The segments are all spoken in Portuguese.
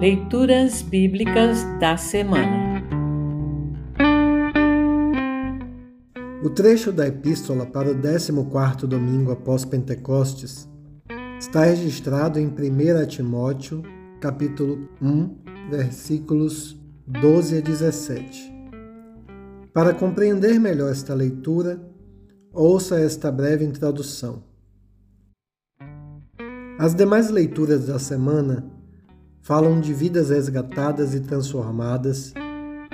Leituras Bíblicas da Semana O trecho da epístola para o 14º domingo após Pentecostes está registrado em 1 Timóteo, capítulo 1, versículos 12 a 17. Para compreender melhor esta leitura, ouça esta breve introdução. As demais leituras da semana falam de vidas resgatadas e transformadas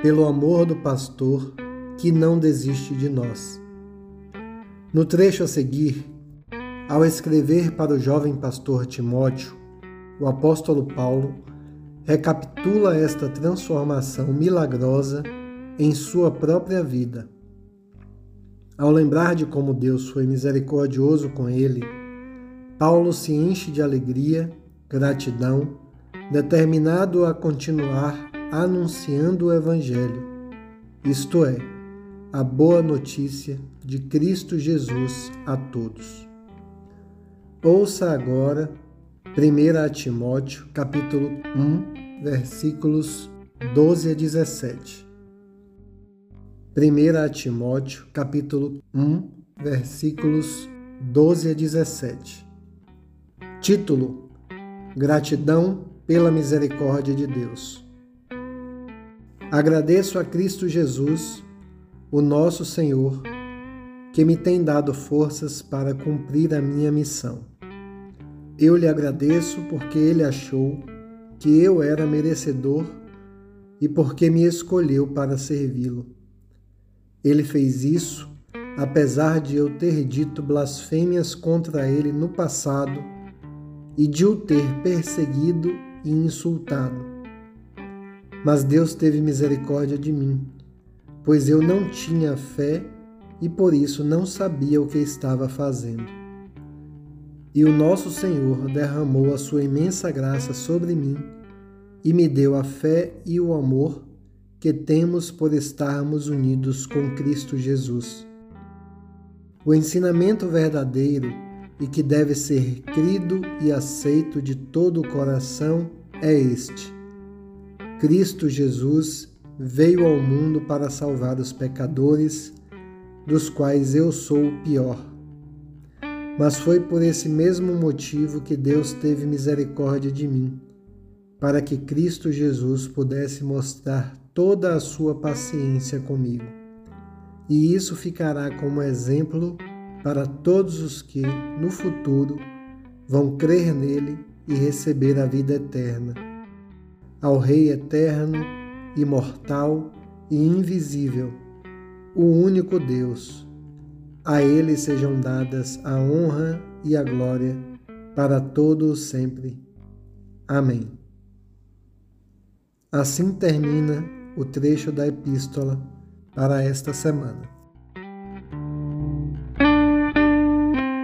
pelo amor do pastor que não desiste de nós. No trecho a seguir, ao escrever para o jovem pastor Timóteo, o apóstolo Paulo recapitula esta transformação milagrosa em sua própria vida. Ao lembrar de como Deus foi misericordioso com ele, Paulo se enche de alegria, gratidão determinado a continuar anunciando o Evangelho, isto é, a boa notícia de Cristo Jesus a todos. Ouça agora 1 Timóteo, capítulo 1, versículos 12 a 17. 1 Timóteo, capítulo 1, versículos 12 a 17. Título: Gratidão pela misericórdia de Deus. Agradeço a Cristo Jesus, o nosso Senhor, que me tem dado forças para cumprir a minha missão. Eu lhe agradeço porque ele achou que eu era merecedor e porque me escolheu para servi-lo. Ele fez isso apesar de eu ter dito blasfêmias contra ele no passado e de o ter perseguido e insultado. Mas Deus teve misericórdia de mim, pois eu não tinha fé e por isso não sabia o que estava fazendo. E o nosso Senhor derramou a sua imensa graça sobre mim e me deu a fé e o amor que temos por estarmos unidos com Cristo Jesus. O ensinamento verdadeiro e que deve ser crido e aceito de todo o coração é este: Cristo Jesus veio ao mundo para salvar os pecadores, dos quais eu sou o pior. Mas foi por esse mesmo motivo que Deus teve misericórdia de mim, para que Cristo Jesus pudesse mostrar toda a sua paciência comigo. E isso ficará como exemplo para todos os que, no futuro, vão crer nele e receber a vida eterna. Ao Rei eterno, imortal e invisível, o único Deus, a ele sejam dadas a honra e a glória para todos sempre. Amém. Assim termina o trecho da epístola para esta semana.